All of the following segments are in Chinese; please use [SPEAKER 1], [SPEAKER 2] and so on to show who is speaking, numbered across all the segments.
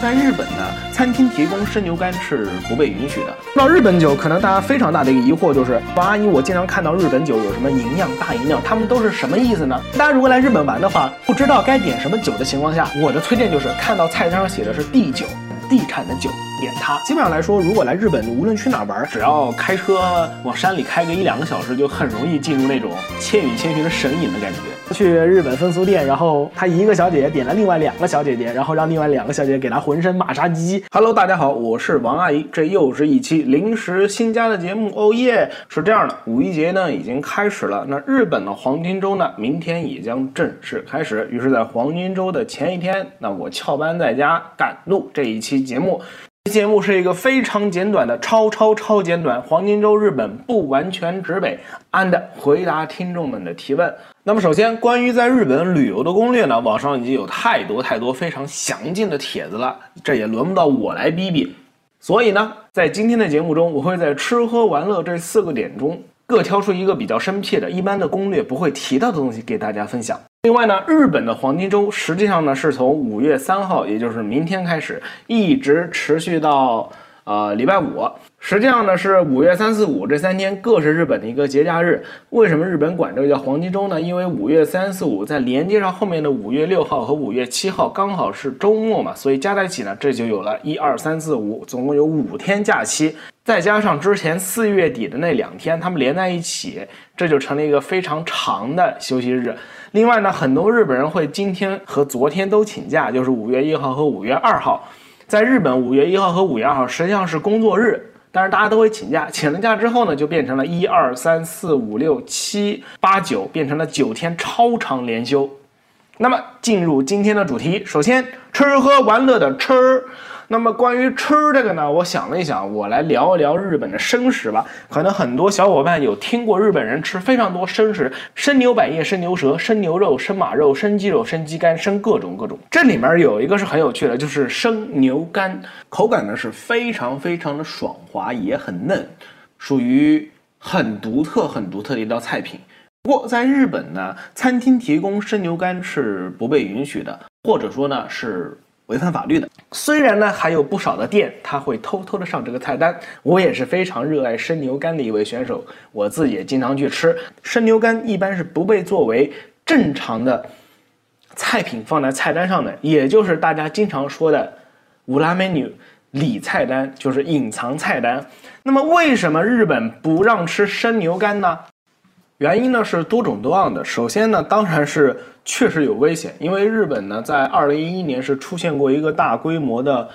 [SPEAKER 1] 在日本呢，餐厅提供生牛肝是不被允许的。说到日本酒，可能大家非常大的一个疑惑就是，王阿姨，我经常看到日本酒有什么营养大营养，他们都是什么意思呢？大家如果来日本玩的话，不知道该点什么酒的情况下，我的推荐就是看到菜单上写的是地酒。地产的酒点它，基本上来说，如果来日本，无论去哪玩，只要开车往山里开个一两个小时，就很容易进入那种《千与千寻》的神隐的感觉。去日本风俗店，然后他一个小姐姐点了另外两个小姐姐，然后让另外两个小姐姐给他浑身马杀鸡。Hello，大家好，我是王阿姨，这又是一期临时新加的节目。哦耶，是这样的，五一节呢已经开始了，那日本的黄金周呢明天也将正式开始。于是，在黄金周的前一天，那我翘班在家赶录这一期。节目，节目是一个非常简短的，超超超简短。黄金周日本不完全指北，and 回答听众们的提问。那么首先，关于在日本旅游的攻略呢，网上已经有太多太多非常详尽的帖子了，这也轮不到我来逼逼。所以呢，在今天的节目中，我会在吃喝玩乐这四个点中。各挑出一个比较生僻的、一般的攻略不会提到的东西给大家分享。另外呢，日本的黄金周实际上呢是从五月三号，也就是明天开始，一直持续到呃礼拜五。实际上呢，是五月三四五这三天各是日本的一个节假日。为什么日本管这个叫黄金周呢？因为五月三四五在连接上后面的五月六号和五月七号刚好是周末嘛，所以加在一起呢，这就有了一二三四五，总共有五天假期。再加上之前四月底的那两天，他们连在一起，这就成了一个非常长的休息日。另外呢，很多日本人会今天和昨天都请假，就是五月一号和五月二号。在日本，五月一号和五月二号实际上是工作日。但是大家都会请假，请了假之后呢，就变成了一二三四五六七八九，变成了九天超长连休。那么进入今天的主题，首先吃喝玩乐的吃。那么关于吃这个呢，我想了一想，我来聊一聊日本的生食吧。可能很多小伙伴有听过日本人吃非常多生食，生牛百叶、生牛舌、生牛肉、生马肉、生鸡肉、生鸡肝、生各种各种。这里面有一个是很有趣的，就是生牛肝，口感呢是非常非常的爽滑，也很嫩，属于很独特、很独特的一道菜品。不过在日本呢，餐厅提供生牛肝是不被允许的，或者说呢是。违反法律的，虽然呢还有不少的店他会偷偷的上这个菜单。我也是非常热爱生牛肝的一位选手，我自己也经常去吃生牛肝，一般是不被作为正常的菜品放在菜单上的，也就是大家经常说的“乌拉美女”里菜单，就是隐藏菜单。那么为什么日本不让吃生牛肝呢？原因呢是多种多样的。首先呢，当然是。确实有危险，因为日本呢，在二零一一年是出现过一个大规模的，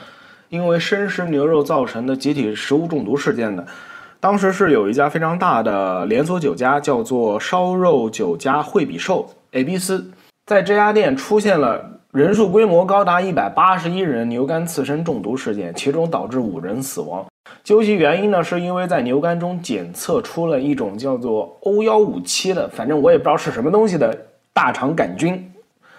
[SPEAKER 1] 因为生食牛肉造成的集体食物中毒事件的。当时是有一家非常大的连锁酒家，叫做烧肉酒家惠比寿 A B 斯，在这家店出现了人数规模高达一百八十一人牛肝刺身中毒事件，其中导致五人死亡。究其原因呢，是因为在牛肝中检测出了一种叫做 O 幺五七的，反正我也不知道是什么东西的。大肠杆菌，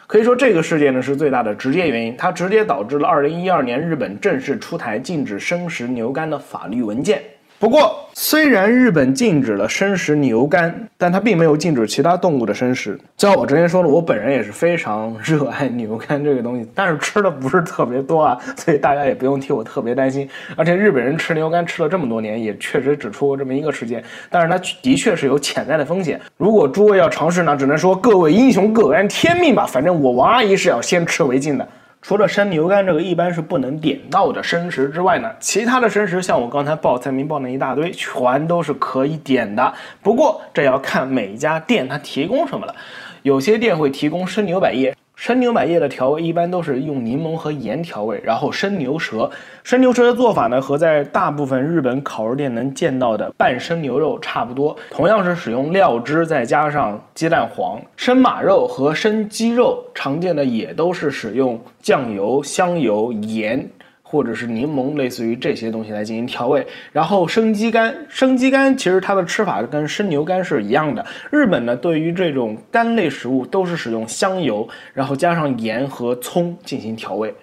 [SPEAKER 1] 可以说这个事件呢是最大的直接原因，它直接导致了二零一二年日本正式出台禁止生食牛肝的法律文件。不过，虽然日本禁止了生食牛肝，但它并没有禁止其他动物的生食。就像我之前说的，我本人也是非常热爱牛肝这个东西，但是吃的不是特别多啊，所以大家也不用替我特别担心。而且日本人吃牛肝吃了这么多年，也确实只出过这么一个事件，但是它的确是有潜在的风险。如果诸位要尝试呢，只能说各位英雄各安天命吧，反正我王阿姨是要先吃为敬的。除了生牛肝这个一般是不能点到的生食之外呢，其他的生食像我刚才报菜名报那一大堆，全都是可以点的。不过这要看每一家店它提供什么了，有些店会提供生牛百叶。生牛百叶的调味一般都是用柠檬和盐调味，然后生牛舌。生牛舌的做法呢，和在大部分日本烤肉店能见到的半生牛肉差不多，同样是使用料汁再加上鸡蛋黄。生马肉和生鸡肉常见的也都是使用酱油、香油、盐。或者是柠檬，类似于这些东西来进行调味。然后生鸡肝，生鸡肝其实它的吃法跟生牛肝是一样的。日本呢，对于这种肝类食物都是使用香油，然后加上盐和葱进行调味。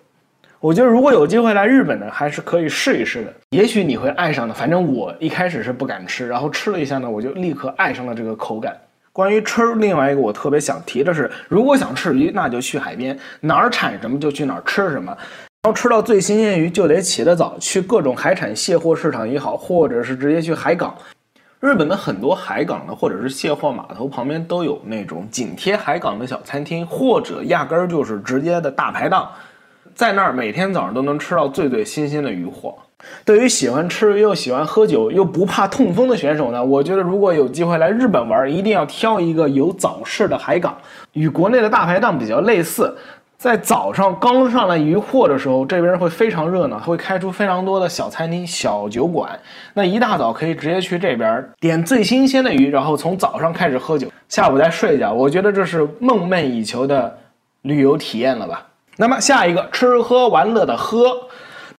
[SPEAKER 1] 我觉得如果有机会来日本呢，还是可以试一试的。也许你会爱上的。反正我一开始是不敢吃，然后吃了一下呢，我就立刻爱上了这个口感。关于吃，另外一个我特别想提的是，如果想吃鱼，那就去海边，哪儿产什么就去哪儿吃什么。然后吃到最新鲜鱼就得起得早，去各种海产卸货市场也好，或者是直接去海港。日本的很多海港呢，或者是卸货码头旁边都有那种紧贴海港的小餐厅，或者压根儿就是直接的大排档，在那儿每天早上都能吃到最最新鲜的鱼货。对于喜欢吃又喜欢喝酒又不怕痛风的选手呢，我觉得如果有机会来日本玩，一定要挑一个有早市的海港，与国内的大排档比较类似。在早上刚上来鱼货的时候，这边会非常热闹，会开出非常多的小餐厅、小酒馆。那一大早可以直接去这边点最新鲜的鱼，然后从早上开始喝酒，下午再睡一觉。我觉得这是梦寐以求的旅游体验了吧？那么下一个吃喝玩乐的喝，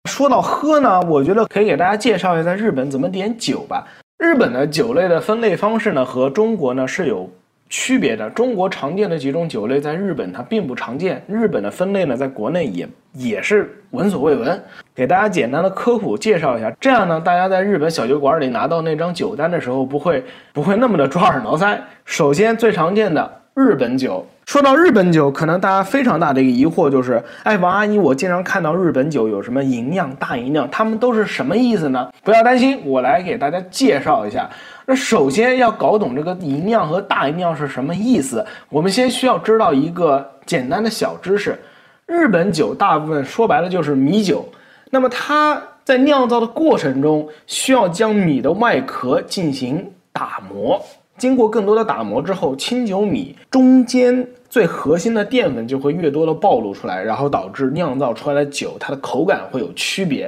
[SPEAKER 1] 说到喝呢，我觉得可以给大家介绍一下在日本怎么点酒吧。日本的酒类的分类方式呢，和中国呢是有。区别的中国常见的几种酒类，在日本它并不常见。日本的分类呢，在国内也也是闻所未闻。给大家简单的科普介绍一下，这样呢，大家在日本小酒馆里拿到那张酒单的时候，不会不会那么的抓耳挠腮。首先，最常见的日本酒。说到日本酒，可能大家非常大的一个疑惑就是，哎，王阿姨，我经常看到日本酒有什么银酿、大银酿，他们都是什么意思呢？不要担心，我来给大家介绍一下。那首先要搞懂这个银酿和大银酿是什么意思，我们先需要知道一个简单的小知识：日本酒大部分说白了就是米酒，那么它在酿造的过程中需要将米的外壳进行打磨。经过更多的打磨之后，清酒米中间最核心的淀粉就会越多的暴露出来，然后导致酿造出来的酒它的口感会有区别。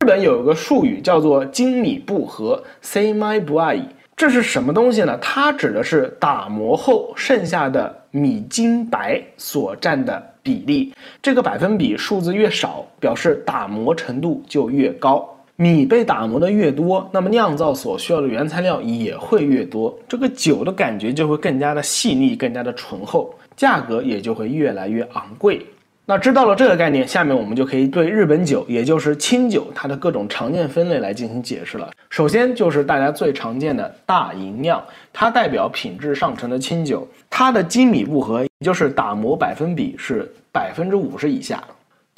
[SPEAKER 1] 日本有一个术语叫做“精米不和 （semi b u 这是什么东西呢？它指的是打磨后剩下的米精白所占的比例，这个百分比数字越少，表示打磨程度就越高。米被打磨的越多，那么酿造所需要的原材料也会越多，这个酒的感觉就会更加的细腻，更加的醇厚，价格也就会越来越昂贵。那知道了这个概念，下面我们就可以对日本酒，也就是清酒，它的各种常见分类来进行解释了。首先就是大家最常见的大吟酿，它代表品质上乘的清酒，它的精米不合，也就是打磨百分比是百分之五十以下。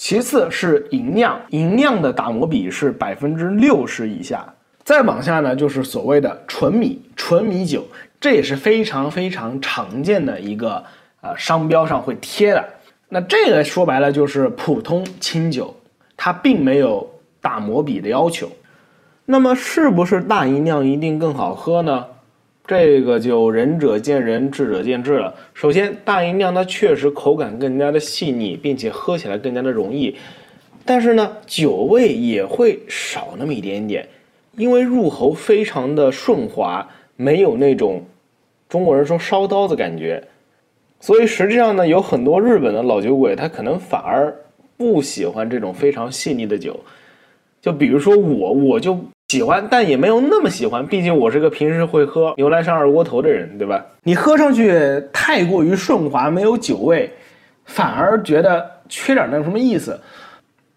[SPEAKER 1] 其次是银酿，银酿的打磨比是百分之六十以下。再往下呢，就是所谓的纯米、纯米酒，这也是非常非常常见的一个呃商标上会贴的。那这个说白了就是普通清酒，它并没有打磨比的要求。那么是不是大银酿一定更好喝呢？这个就仁者见仁，智者见智了。首先，大吟酿它确实口感更加的细腻，并且喝起来更加的容易，但是呢，酒味也会少那么一点点，因为入喉非常的顺滑，没有那种中国人说烧刀子感觉。所以实际上呢，有很多日本的老酒鬼，他可能反而不喜欢这种非常细腻的酒。就比如说我，我就。喜欢，但也没有那么喜欢。毕竟我是个平时会喝牛栏山二锅头的人，对吧？你喝上去太过于顺滑，没有酒味，反而觉得缺点那什么意思。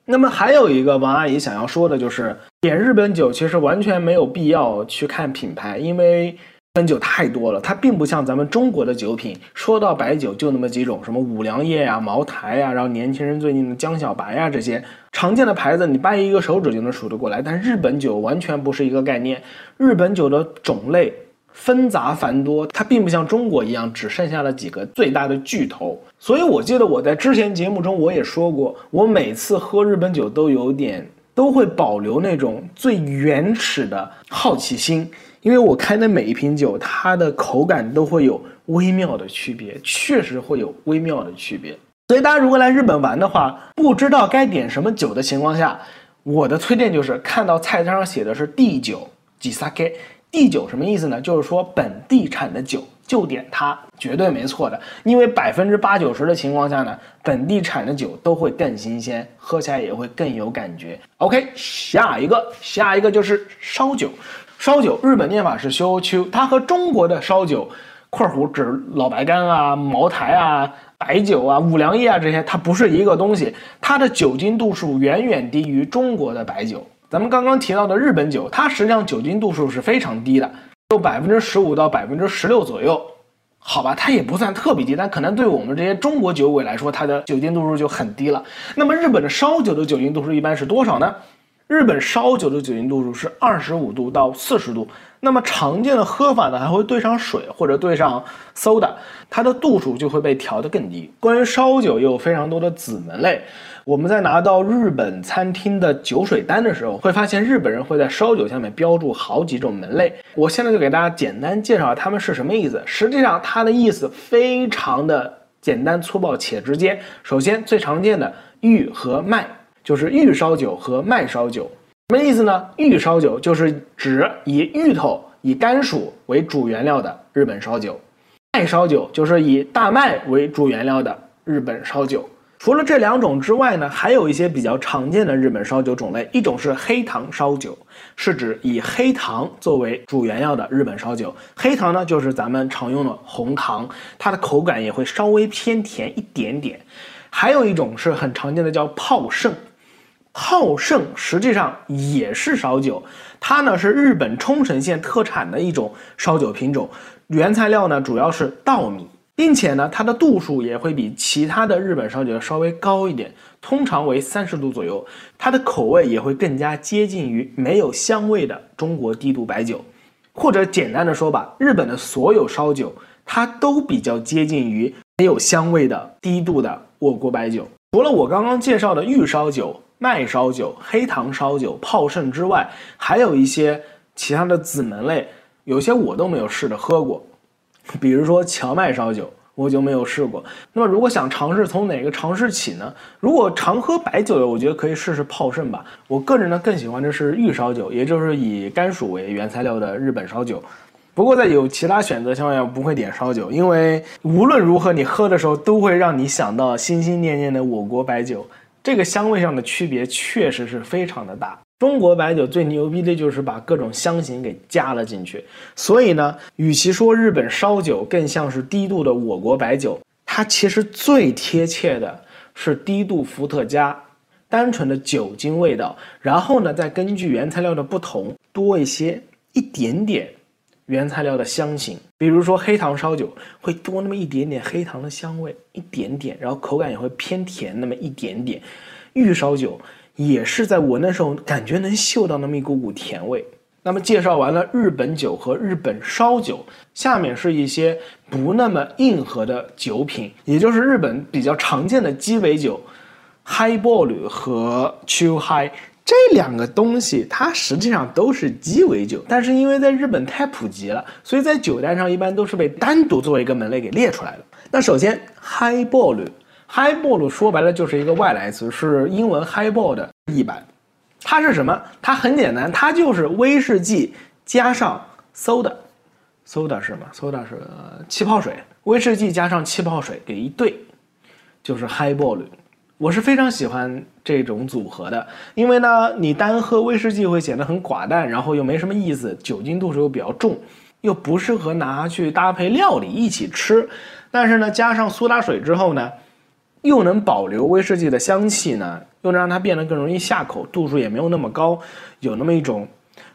[SPEAKER 1] 那么还有一个王阿姨想要说的就是，点日本酒其实完全没有必要去看品牌，因为。日本酒太多了，它并不像咱们中国的酒品。说到白酒，就那么几种，什么五粮液呀、茅台呀，然后年轻人最近的江小白呀，这些常见的牌子，你掰一个手指就能数得过来。但日本酒完全不是一个概念。日本酒的种类纷杂繁多，它并不像中国一样只剩下了几个最大的巨头。所以我记得我在之前节目中我也说过，我每次喝日本酒都有点都会保留那种最原始的好奇心。因为我开的每一瓶酒，它的口感都会有微妙的区别，确实会有微妙的区别。所以大家如果来日本玩的话，不知道该点什么酒的情况下，我的推荐就是看到菜单上写的是地酒吉萨 K，地酒什么意思呢？就是说本地产的酒就点它，绝对没错的。因为百分之八九十的情况下呢，本地产的酒都会更新鲜，喝起来也会更有感觉。OK，下一个，下一个就是烧酒。烧酒，日本念法是修秋，它和中国的烧酒（括弧指老白干啊、茅台啊、白酒啊、五粮液啊这些）它不是一个东西，它的酒精度数远远低于中国的白酒。咱们刚刚提到的日本酒，它实际上酒精度数是非常低的，有百分之十五到百分之十六左右。好吧，它也不算特别低，但可能对我们这些中国酒鬼来说，它的酒精度数就很低了。那么日本的烧酒的酒精度数一般是多少呢？日本烧酒的酒精度数是二十五度到四十度。那么常见的喝法呢，还会兑上水或者兑上 soda，它的度数就会被调得更低。关于烧酒，也有非常多的子门类。我们在拿到日本餐厅的酒水单的时候，会发现日本人会在烧酒下面标注好几种门类。我现在就给大家简单介绍它们是什么意思。实际上，它的意思非常的简单粗暴且直接。首先，最常见的玉和麦，就是玉烧酒和麦烧酒。什么意思呢？玉烧酒就是指以芋头、以甘薯为主原料的日本烧酒；麦烧酒就是以大麦为主原料的日本烧酒。除了这两种之外呢，还有一些比较常见的日本烧酒种类。一种是黑糖烧酒，是指以黑糖作为主原料的日本烧酒。黑糖呢，就是咱们常用的红糖，它的口感也会稍微偏甜一点点。还有一种是很常见的，叫泡盛。泡盛实际上也是烧酒，它呢是日本冲绳县特产的一种烧酒品种，原材料呢主要是稻米。并且呢，它的度数也会比其他的日本烧酒稍微高一点，通常为三十度左右。它的口味也会更加接近于没有香味的中国低度白酒，或者简单的说吧，日本的所有烧酒它都比较接近于没有香味的低度的我国白酒。除了我刚刚介绍的玉烧酒、麦烧酒、黑糖烧酒、泡盛之外，还有一些其他的子门类，有些我都没有试着喝过。比如说荞麦烧酒，我就没有试过。那么如果想尝试，从哪个尝试起呢？如果常喝白酒的，我觉得可以试试泡盛吧。我个人呢更喜欢的是玉烧酒，也就是以甘薯为原材料的日本烧酒。不过在有其他选择情况下，不会点烧酒，因为无论如何你喝的时候都会让你想到心心念念的我国白酒，这个香味上的区别确实是非常的大。中国白酒最牛逼的就是把各种香型给加了进去，所以呢，与其说日本烧酒更像是低度的我国白酒，它其实最贴切的是低度伏特加，单纯的酒精味道，然后呢，再根据原材料的不同多一些一点点原材料的香型，比如说黑糖烧酒会多那么一点点黑糖的香味，一点点，然后口感也会偏甜那么一点点，玉烧酒。也是在我那时候感觉能嗅到那么一股股甜味。那么介绍完了日本酒和日本烧酒，下面是一些不那么硬核的酒品，也就是日本比较常见的鸡尾酒，Highball 和 Chu High 这两个东西，它实际上都是鸡尾酒，但是因为在日本太普及了，所以在酒单上一般都是被单独作为一个门类给列出来的。那首先 Highball。Highball 说白了就是一个外来词，是英文 Highball 的译版。它是什么？它很简单，它就是威士忌加上 soda，soda 是什么？soda 是气泡水，威士忌加上气泡水给一兑，就是 Highball。我是非常喜欢这种组合的，因为呢，你单喝威士忌会显得很寡淡，然后又没什么意思，酒精度数又比较重，又不适合拿去搭配料理一起吃。但是呢，加上苏打水之后呢？又能保留威士忌的香气呢，又能让它变得更容易下口，度数也没有那么高，有那么一种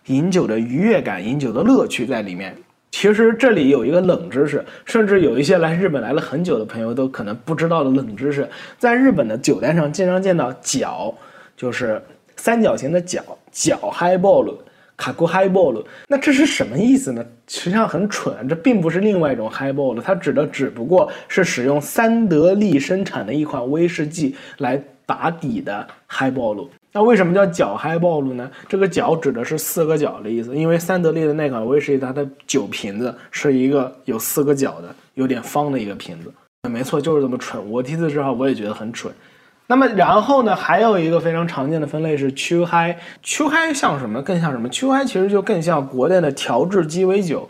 [SPEAKER 1] 饮酒的愉悦感、饮酒的乐趣在里面。其实这里有一个冷知识，甚至有一些来日本来了很久的朋友都可能不知道的冷知识，在日本的酒单上经常见到角，就是三角形的角，角 highball。卡库 highball，那这是什么意思呢？实际上很蠢，这并不是另外一种 highball，它指的只不过是使用三得利生产的一款威士忌来打底的 highball。那为什么叫角 highball 呢？这个角指的是四个角的意思，因为三得利的那款威士忌它的酒瓶子是一个有四个角的，有点方的一个瓶子。没错，就是这么蠢。我第一次知道，我也觉得很蠢。那么然后呢，还有一个非常常见的分类是秋嗨。秋嗨像什么？更像什么？秋嗨其实就更像国内的调制鸡尾酒。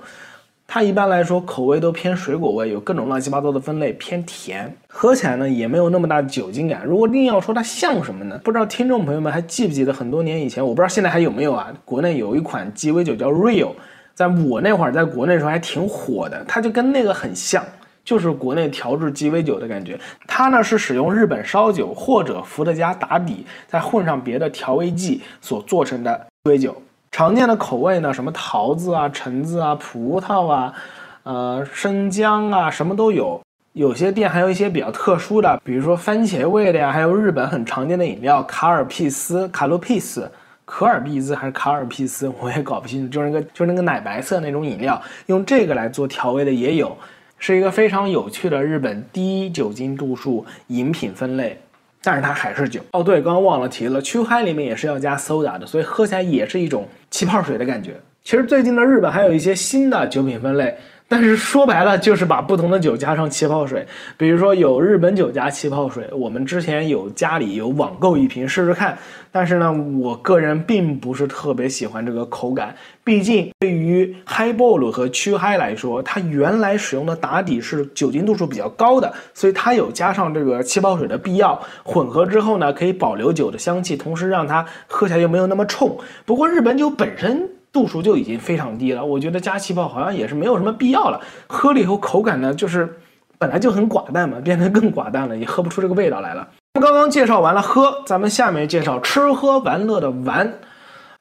[SPEAKER 1] 它一般来说口味都偏水果味，有各种乱七八糟的分类，偏甜，喝起来呢也没有那么大的酒精感。如果硬要说它像什么呢？不知道听众朋友们还记不记得很多年以前，我不知道现在还有没有啊？国内有一款鸡尾酒叫 Real，在我那会儿在国内的时候还挺火的，它就跟那个很像。就是国内调制鸡尾酒的感觉，它呢是使用日本烧酒或者伏特加打底，再混上别的调味剂所做成的鸡尾酒。常见的口味呢，什么桃子啊、橙子啊、葡萄啊，呃，生姜啊，什么都有。有些店还有一些比较特殊的，比如说番茄味的呀，还有日本很常见的饮料卡尔皮斯、卡洛皮斯、可尔必兹还是卡尔皮斯，我也搞不清楚，就是那个就是那个奶白色那种饮料，用这个来做调味的也有，是一个非常有趣的日本低酒精度数饮品分类，但是它还是酒。哦，对，刚刚忘了提了，曲嗨里面也是要加 soda 的，所以喝起来也是一种气泡水的感觉。其实最近的日本还有一些新的酒品分类。但是说白了就是把不同的酒加上气泡水，比如说有日本酒加气泡水，我们之前有家里有网购一瓶试试看，但是呢，我个人并不是特别喜欢这个口感，毕竟对于 Highball 和曲嗨来说，它原来使用的打底是酒精度数比较高的，所以它有加上这个气泡水的必要。混合之后呢，可以保留酒的香气，同时让它喝起来又没有那么冲。不过日本酒本身。度数就已经非常低了，我觉得加气泡好像也是没有什么必要了。喝了以后口感呢，就是本来就很寡淡嘛，变得更寡淡了，也喝不出这个味道来了。刚刚介绍完了喝，咱们下面介绍吃喝玩乐的玩。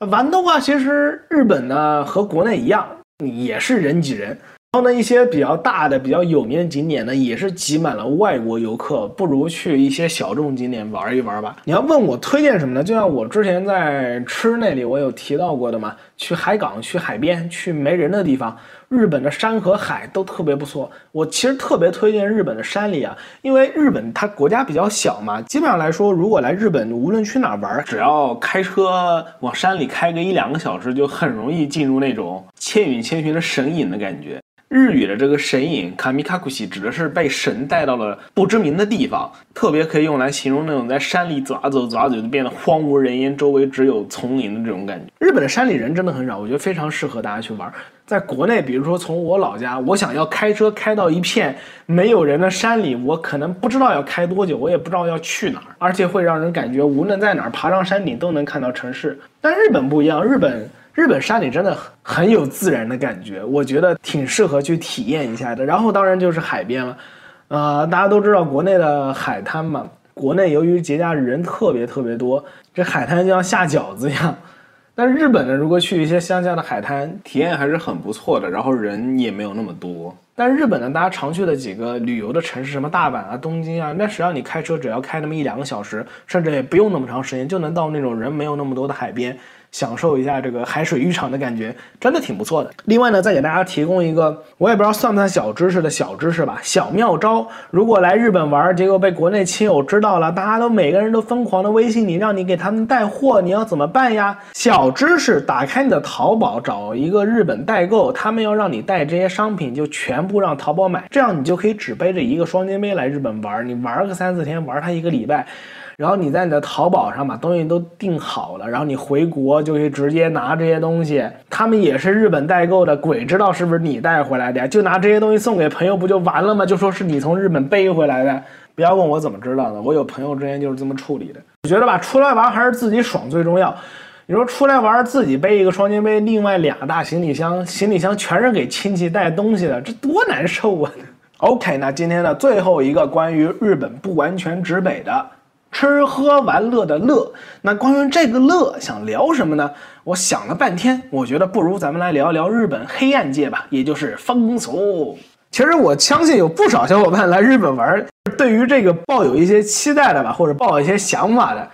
[SPEAKER 1] 玩的话，其实日本呢和国内一样，也是人挤人。然后呢，一些比较大的、比较有名的景点呢，也是挤满了外国游客，不如去一些小众景点玩一玩吧。你要问我推荐什么呢？就像我之前在吃那里，我有提到过的嘛，去海港、去海边、去没人的地方，日本的山和海都特别不错。我其实特别推荐日本的山里啊，因为日本它国家比较小嘛，基本上来说，如果来日本，无论去哪玩，只要开车往山里开个一两个小时，就很容易进入那种千与千寻的神隐的感觉。日语的这个神隐卡米卡库西指的是被神带到了不知名的地方，特别可以用来形容那种在山里走啊走走啊走就变得荒无人烟，周围只有丛林的这种感觉。日本的山里人真的很少，我觉得非常适合大家去玩。在国内，比如说从我老家，我想要开车开到一片没有人的山里，我可能不知道要开多久，我也不知道要去哪儿，而且会让人感觉无论在哪儿爬上山顶都能看到城市。但日本不一样，日本。日本山里真的很有自然的感觉，我觉得挺适合去体验一下的。然后当然就是海边了，呃，大家都知道国内的海滩嘛，国内由于节假日人特别特别多，这海滩就像下饺子一样。但日本呢，如果去一些乡下的海滩，体验还是很不错的，然后人也没有那么多。但日本呢，大家常去的几个旅游的城市，什么大阪啊、东京啊，那实际上你开车只要开那么一两个小时，甚至也不用那么长时间，就能到那种人没有那么多的海边。享受一下这个海水浴场的感觉，真的挺不错的。另外呢，再给大家提供一个，我也不知道算不算小知识的小知识吧，小妙招。如果来日本玩，结果被国内亲友知道了，大家都每个人都疯狂的微信你，让你给他们带货，你要怎么办呀？小知识，打开你的淘宝，找一个日本代购，他们要让你带这些商品，就全部让淘宝买，这样你就可以只背着一个双肩背来日本玩，你玩个三四天，玩它一个礼拜。然后你在你的淘宝上把东西都订好了，然后你回国就可以直接拿这些东西。他们也是日本代购的，鬼知道是不是你带回来的呀？就拿这些东西送给朋友不就完了吗？就说是你从日本背回来的，不要问我怎么知道的，我有朋友之前就是这么处理的。我觉得吧，出来玩还是自己爽最重要。你说出来玩自己背一个双肩背，另外俩大行李箱，行李箱全是给亲戚带东西的，这多难受啊！OK，那今天的最后一个关于日本不完全指北的。吃喝玩乐的乐，那关于这个乐，想聊什么呢？我想了半天，我觉得不如咱们来聊一聊日本黑暗界吧，也就是风俗。其实我相信有不少小伙伴来日本玩，对于这个抱有一些期待的吧，或者抱有一些想法的。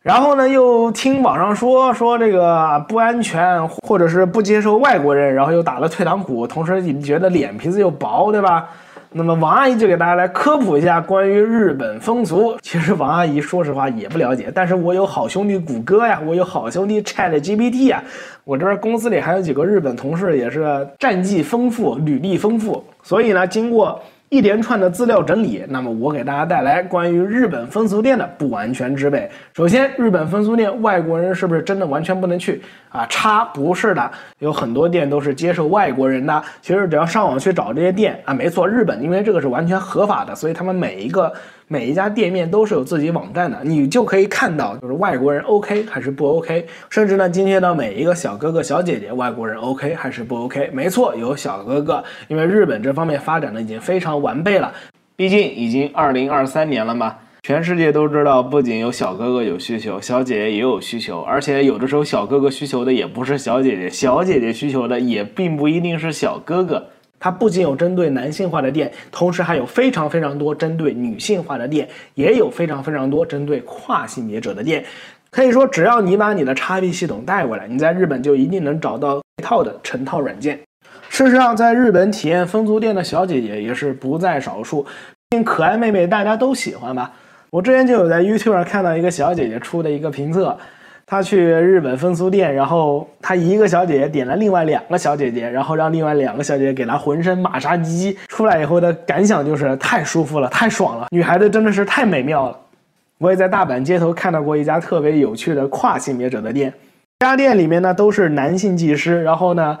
[SPEAKER 1] 然后呢，又听网上说说这个不安全，或者是不接受外国人，然后又打了退堂鼓，同时你们觉得脸皮子又薄，对吧？那么王阿姨就给大家来科普一下关于日本风俗。其实王阿姨说实话也不了解，但是我有好兄弟谷歌呀，我有好兄弟 Chat GPT 呀，我这边公司里还有几个日本同事也是战绩丰富、履历丰富，所以呢，经过。一连串的资料整理，那么我给大家带来关于日本风俗店的不完全之辈。首先，日本风俗店外国人是不是真的完全不能去啊？差不是的，有很多店都是接受外国人的。其实只要上网去找这些店啊，没错，日本因为这个是完全合法的，所以他们每一个。每一家店面都是有自己网站的，你就可以看到，就是外国人 OK 还是不 OK，甚至呢，今天的每一个小哥哥小姐姐，外国人 OK 还是不 OK？没错，有小哥哥，因为日本这方面发展的已经非常完备了，毕竟已经二零二三年了嘛，全世界都知道，不仅有小哥哥有需求，小姐姐也有需求，而且有的时候小哥哥需求的也不是小姐姐，小姐姐需求的也并不一定是小哥哥。它不仅有针对男性化的店，同时还有非常非常多针对女性化的店，也有非常非常多针对跨性别者的店。可以说，只要你把你的 XP 系统带过来，你在日本就一定能找到一套的成套软件。事实上，在日本体验风俗店的小姐姐也是不在少数，可爱妹妹大家都喜欢吧？我之前就有在 YouTube 上看到一个小姐姐出的一个评测，他去日本风俗店，然后他一个小姐姐点了另外两个小姐姐，然后让另外两个小姐姐给他浑身马杀鸡，出来以后的感想就是太舒服了，太爽了，女孩子真的是太美妙了。我也在大阪街头看到过一家特别有趣的跨性别者的店，这家店里面呢都是男性技师，然后呢。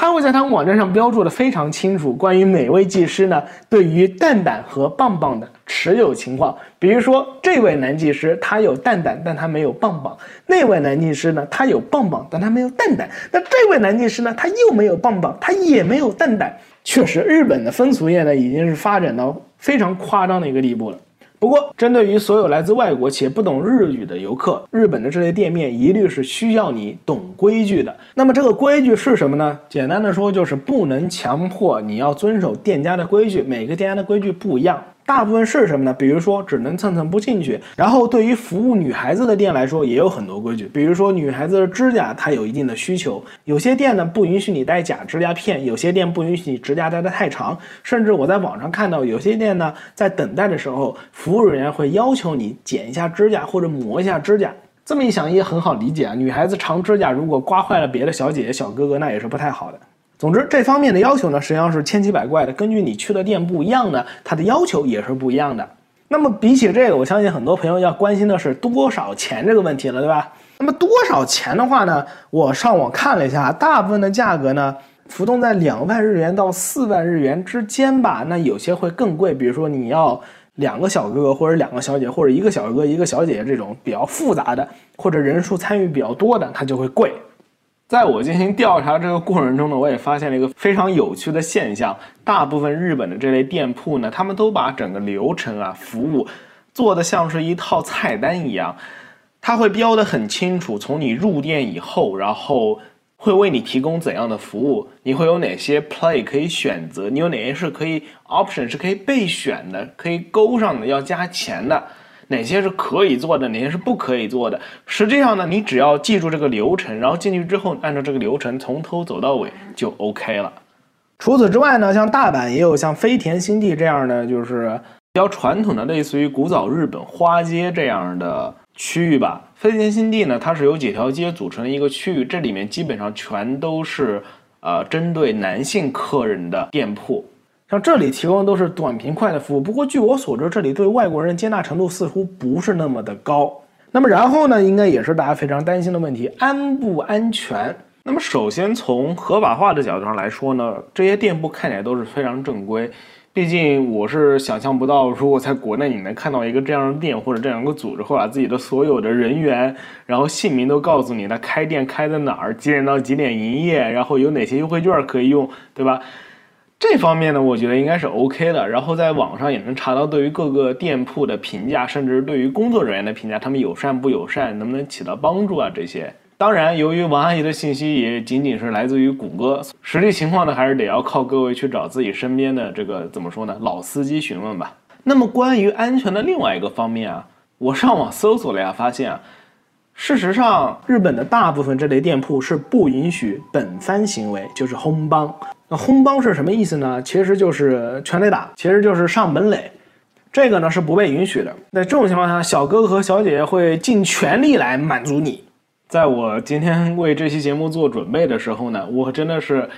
[SPEAKER 1] 他会在他们网站上标注的非常清楚，关于每位技师呢对于蛋蛋和棒棒的持有情况。比如说，这位男技师他有蛋蛋，但他没有棒棒；那位男技师呢，他有棒棒，但他没有蛋蛋。那这位男技师呢，他又没有棒棒，他也没有蛋蛋。确实，日本的风俗业呢已经是发展到非常夸张的一个地步了。不过，针对于所有来自外国且不懂日语的游客，日本的这类店面一律是需要你懂规矩的。那么，这个规矩是什么呢？简单的说，就是不能强迫你要遵守店家的规矩，每个店家的规矩不一样。大部分是什么呢？比如说只能蹭蹭不进去。然后对于服务女孩子的店来说，也有很多规矩。比如说女孩子的指甲，它有一定的需求。有些店呢不允许你戴假指甲片，有些店不允许你指甲戴得太长。甚至我在网上看到有些店呢，在等待的时候，服务人员会要求你剪一下指甲或者磨一下指甲。这么一想也很好理解啊，女孩子长指甲如果刮坏了别的小姐姐、小哥哥，那也是不太好的。总之，这方面的要求呢，实际上是千奇百怪的。根据你去的店不一样呢，它的要求也是不一样的。那么比起这个，我相信很多朋友要关心的是多少钱这个问题了，对吧？那么多少钱的话呢，我上网看了一下，大部分的价格呢，浮动在两万日元到四万日元之间吧。那有些会更贵，比如说你要两个小哥哥或者两个小姐，或者一个小哥一个小姐姐这种比较复杂的，或者人数参与比较多的，它就会贵。在我进行调查这个过程中呢，我也发现了一个非常有趣的现象：大部分日本的这类店铺呢，他们都把整个流程啊、服务做的像是一套菜单一样，他会标的很清楚。从你入店以后，然后会为你提供怎样的服务，你会有哪些 play 可以选择，你有哪些是可以 option 是可以备选的，可以勾上的，要加钱的。哪些是可以做的，哪些是不可以做的？实际上呢，你只要记住这个流程，然后进去之后按照这个流程从头走到尾就 OK 了。除此之外呢，像大阪也有像飞田新地这样的，就是比较传统的，类似于古早日本花街这样的区域吧。飞田新地呢，它是由几条街组成的一个区域，这里面基本上全都是呃针对男性客人的店铺。像这里提供的都是短平快的服务，不过据我所知，这里对外国人接纳程度似乎不是那么的高。那么然后呢，应该也是大家非常担心的问题，安不安全？那么首先从合法化的角度上来说呢，这些店铺看起来都是非常正规。毕竟我是想象不到，如果在国内你能看到一个这样的店或者这样一个组织，会把自己的所有的人员，然后姓名都告诉你，他开店开在哪儿，几点到几点营业，然后有哪些优惠券可以用，对吧？这方面呢，我觉得应该是 OK 的。然后在网上也能查到对于各个店铺的评价，甚至对于工作人员的评价，他们友善不友善，能不能起到帮助啊？这些。当然，由于王阿姨的信息也仅仅是来自于谷歌，实际情况呢，还是得要靠各位去找自己身边的这个怎么说呢？老司机询问吧。那么关于安全的另外一个方面啊，我上网搜索了一下，发现啊，事实上日本的大部分这类店铺是不允许本番行为，就是轰帮。那轰帮是什么意思呢？其实就是全垒打，其实就是上本垒，这个呢是不被允许的。在这种情况下，小哥哥和小姐姐会尽全力来满足你。在我今天为这期节目做准备的时候呢，我真的是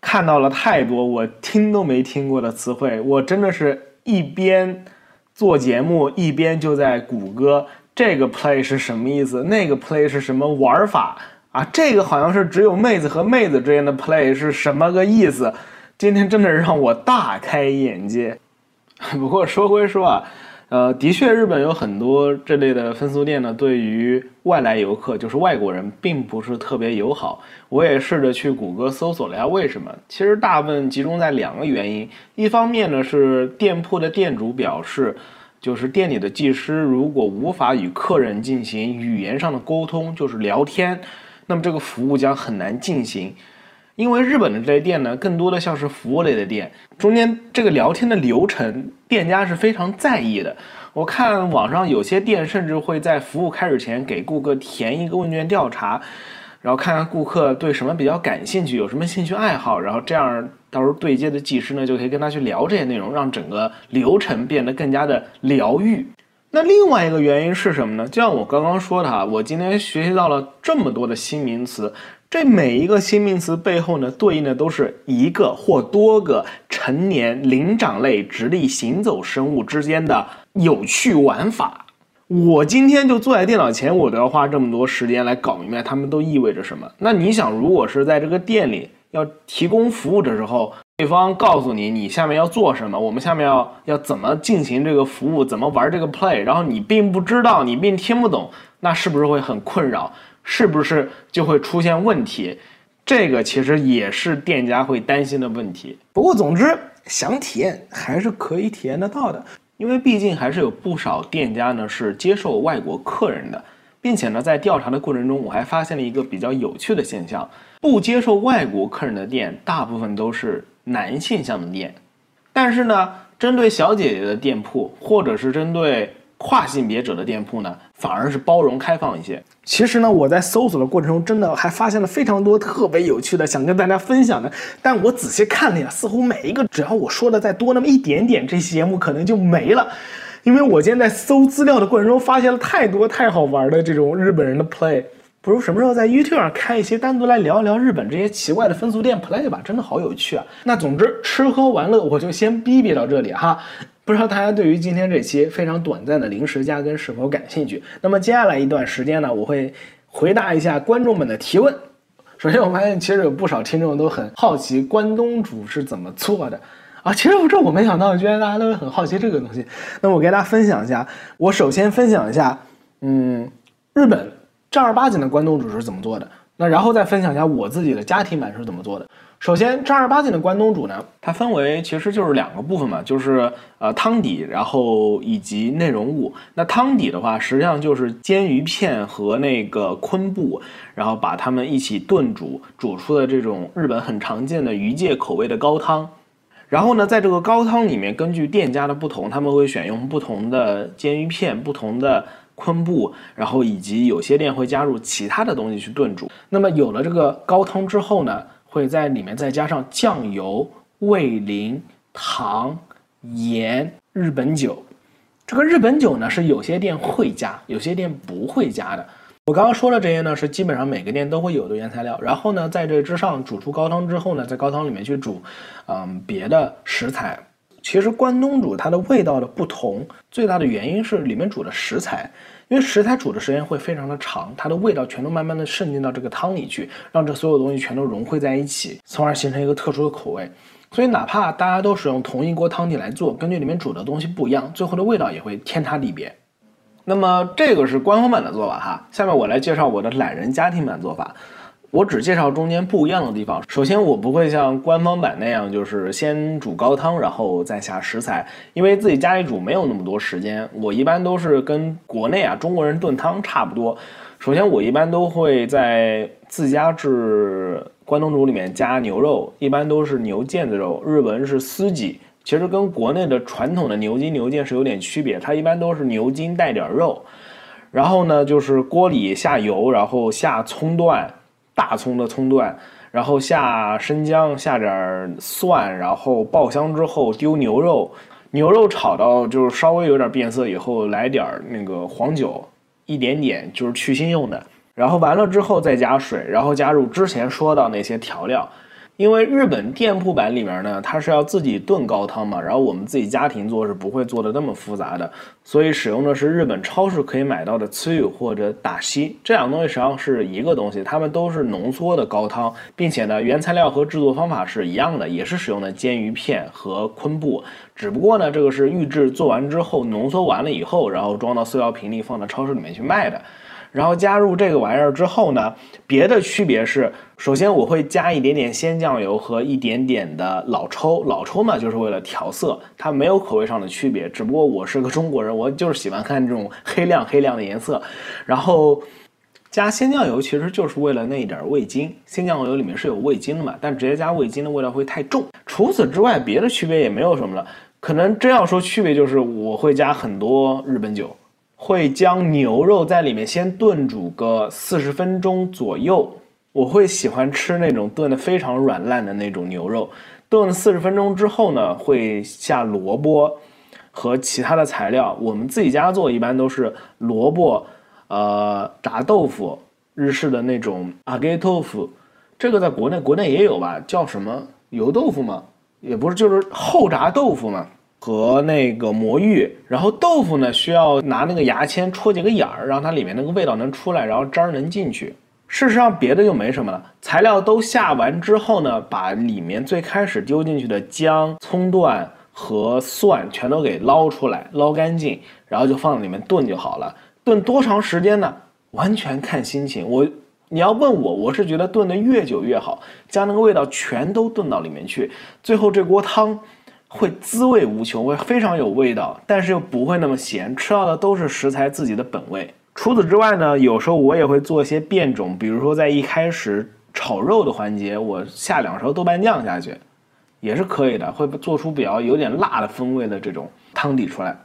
[SPEAKER 1] 看到了太多我听都没听过的词汇，我真的是一边做节目一边就在谷歌这个 play 是什么意思，那个 play 是什么玩法。啊，这个好像是只有妹子和妹子之间的 play 是什么个意思？今天真的让我大开眼界。不过说归说啊，呃，的确日本有很多这类的分俗店呢，对于外来游客，就是外国人，并不是特别友好。我也试着去谷歌搜索了一下为什么，其实大部分集中在两个原因。一方面呢是店铺的店主表示，就是店里的技师如果无法与客人进行语言上的沟通，就是聊天。那么这个服务将很难进行，因为日本的这些店呢，更多的像是服务类的店，中间这个聊天的流程，店家是非常在意的。我看网上有些店甚至会在服务开始前给顾客填一个问卷调查，然后看看顾客对什么比较感兴趣，有什么兴趣爱好，然后这样到时候对接的技师呢就可以跟他去聊这些内容，让整个流程变得更加的疗愈。那另外一个原因是什么呢？就像我刚刚说的哈，我今天学习到了这么多的新名词。这每一个新名词背后呢，对应的都是一个或多个成年灵长类直立行走生物之间的有趣玩法。我今天就坐在电脑前，我都要花这么多时间来搞明白它们都意味着什么。那你想，如果是在这个店里要提供服务的时候，对方告诉你你下面要做什么，我们下面要要怎么进行这个服务，怎么玩这个 play，然后你并不知道，你并听不懂，那是不是会很困扰？是不是就会出现问题？这个其实也是店家会担心的问题。不过，总之想体验还是可以体验得到的，因为毕竟还是有不少店家呢是接受外国客人的，并且呢，在调查的过程中，我还发现了一个比较有趣的现象：不接受外国客人的店，大部分都是男性向的店。但是呢，针对小姐姐的店铺，或者是针对跨性别者的店铺呢？反而是包容开放一些。其实呢，我在搜索的过程中，真的还发现了非常多特别有趣的，想跟大家分享的。但我仔细看了呀，似乎每一个只要我说的再多那么一点点，这期节目可能就没了。因为我今天在搜资料的过程中，发现了太多太好玩的这种日本人的 play。不如什么时候在 YouTube 上开一些单独来聊一聊日本这些奇怪的风俗店 play 吧，真的好有趣啊。那总之，吃喝玩乐我就先逼逼到这里哈。不知道大家对于今天这期非常短暂的零食加更是否感兴趣？那么接下来一段时间呢，我会回答一下观众们的提问。首先，我发现其实有不少听众都很好奇关东煮是怎么做的啊。其实这我没想到，居然大家都会很好奇这个东西。那我给大家分享一下，我首先分享一下，嗯，日本正儿八经的关东煮是怎么做的。那然后再分享一下我自己的家庭版是怎么做的。首先，正儿八经的关东煮呢，它分为其实就是两个部分嘛，就是呃汤底，然后以及内容物。那汤底的话，实际上就是煎鱼片和那个昆布，然后把它们一起炖煮，煮出的这种日本很常见的鱼介口味的高汤。然后呢，在这个高汤里面，根据店家的不同，他们会选用不同的煎鱼片、不同的昆布，然后以及有些店会加入其他的东西去炖煮。那么有了这个高汤之后呢？会在里面再加上酱油、味淋、糖、盐、日本酒。这个日本酒呢，是有些店会加，有些店不会加的。我刚刚说的这些呢，是基本上每个店都会有的原材料。然后呢，在这之上煮出高汤之后呢，在高汤里面去煮，嗯，别的食材。其实关东煮它的味道的不同，最大的原因是里面煮的食材。因为食材煮的时间会非常的长，它的味道全都慢慢的渗进到这个汤里去，让这所有东西全都融汇在一起，从而形成一个特殊的口味。所以哪怕大家都使用同一锅汤底来做，根据里面煮的东西不一样，最后的味道也会天差地别。那么这个是官方版的做法哈，下面我来介绍我的懒人家庭版做法。我只介绍中间不一样的地方。首先，我不会像官方版那样，就是先煮高汤，然后再下食材，因为自己家里煮没有那么多时间。我一般都是跟国内啊中国人炖汤差不多。首先，我一般都会在自家制关东煮里面加牛肉，一般都是牛腱子肉，日文是司脊，其实跟国内的传统的牛筋、牛腱是有点区别，它一般都是牛筋带点肉。然后呢，就是锅里下油，然后下葱段。大葱的葱段，然后下生姜，下点蒜，然后爆香之后丢牛肉，牛肉炒到就是稍微有点变色以后，来点那个黄酒，一点点就是去腥用的，然后完了之后再加水，然后加入之前说到那些调料。因为日本店铺版里面呢，它是要自己炖高汤嘛，然后我们自己家庭做是不会做的那么复杂的，所以使用的是日本超市可以买到的刺鱼或者打稀这两个东西，实际上是一个东西，它们都是浓缩的高汤，并且呢，原材料和制作方法是一样的，也是使用的煎鱼片和昆布，只不过呢，这个是预制做完之后浓缩完了以后，然后装到塑料瓶里放到超市里面去卖的。然后加入这个玩意儿之后呢，别的区别是，首先我会加一点点鲜酱油和一点点的老抽，老抽呢就是为了调色，它没有口味上的区别，只不过我是个中国人，我就是喜欢看这种黑亮黑亮的颜色。然后加鲜酱油其实就是为了那一点味精，鲜酱油里面是有味精的嘛，但直接加味精的味道会太重。除此之外，别的区别也没有什么了。可能真要说区别，就是我会加很多日本酒，会将牛肉在里面先炖煮个四十分钟左右。我会喜欢吃那种炖的非常软烂的那种牛肉。炖了四十分钟之后呢，会下萝卜和其他的材料。我们自己家做一般都是萝卜。呃，炸豆腐，日式的那种阿给豆腐，这个在国内国内也有吧？叫什么油豆腐吗？也不是，就是后炸豆腐嘛，和那个魔芋。然后豆腐呢，需要拿那个牙签戳几个眼儿，让它里面那个味道能出来，然后汁儿能进去。事实上，别的就没什么了。材料都下完之后呢，把里面最开始丢进去的姜、葱段和蒜全都给捞出来，捞干净，然后就放在里面炖就好了。炖多长时间呢？完全看心情。我，你要问我，我是觉得炖的越久越好，将那个味道全都炖到里面去，最后这锅汤会滋味无穷，会非常有味道，但是又不会那么咸，吃到的都是食材自己的本味。除此之外呢，有时候我也会做一些变种，比如说在一开始炒肉的环节，我下两勺豆瓣酱下去，也是可以的，会做出比较有点辣的风味的这种汤底出来。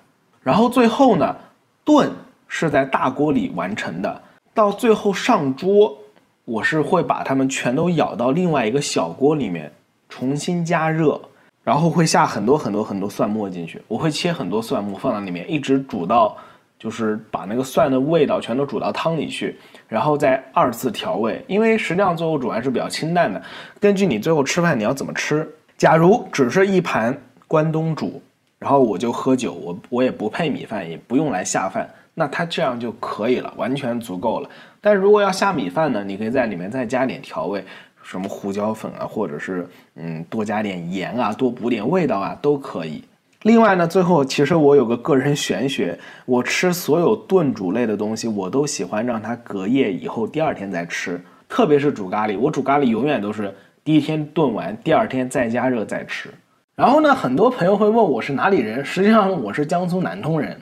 [SPEAKER 1] 然后最后呢，炖。是在大锅里完成的，到最后上桌，我是会把它们全都舀到另外一个小锅里面重新加热，然后会下很多很多很多蒜末进去，我会切很多蒜末放到里面，一直煮到就是把那个蒜的味道全都煮到汤里去，然后再二次调味，因为实际上最后煮还是比较清淡的，根据你最后吃饭你要怎么吃，假如只是一盘关东煮，然后我就喝酒，我我也不配米饭，也不用来下饭。那它这样就可以了，完全足够了。但如果要下米饭呢，你可以在里面再加点调味，什么胡椒粉啊，或者是嗯多加点盐啊，多补点味道啊，都可以。另外呢，最后其实我有个个人玄学，我吃所有炖煮类的东西，我都喜欢让它隔夜以后第二天再吃，特别是煮咖喱，我煮咖喱永远都是第一天炖完，第二天再加热再吃。然后呢，很多朋友会问我是哪里人，实际上我是江苏南通人。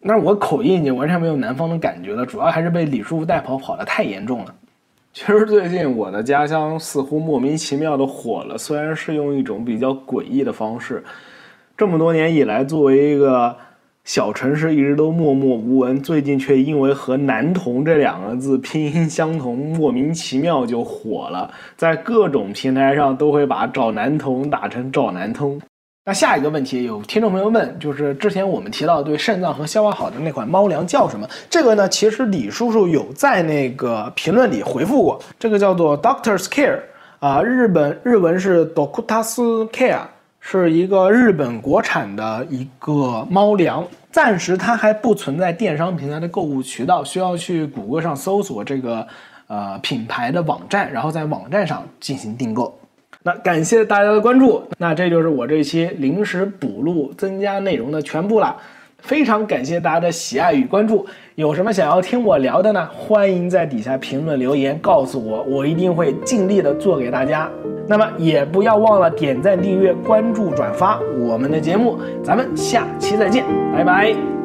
[SPEAKER 1] 那我口音已经完全没有南方的感觉了，主要还是被李师傅带跑跑的太严重了。其实最近我的家乡似乎莫名其妙的火了，虽然是用一种比较诡异的方式。这么多年以来，作为一个小城市，一直都默默无闻，最近却因为和男童这两个字拼音相同，莫名其妙就火了，在各种平台上都会把找男童打成找男通。那下一个问题，有听众朋友问，就是之前我们提到对肾脏和消化好的那款猫粮叫什么？这个呢，其实李叔叔有在那个评论里回复过，这个叫做 Doctor's Care 啊，日本日文是 Doctor's Care，是一个日本国产的一个猫粮，暂时它还不存在电商平台的购物渠道，需要去谷歌上搜索这个呃品牌的网站，然后在网站上进行订购。那感谢大家的关注，那这就是我这期临时补录增加内容的全部了。非常感谢大家的喜爱与关注，有什么想要听我聊的呢？欢迎在底下评论留言告诉我，我一定会尽力的做给大家。那么也不要忘了点赞、订阅、关注、转发我们的节目，咱们下期再见，拜拜。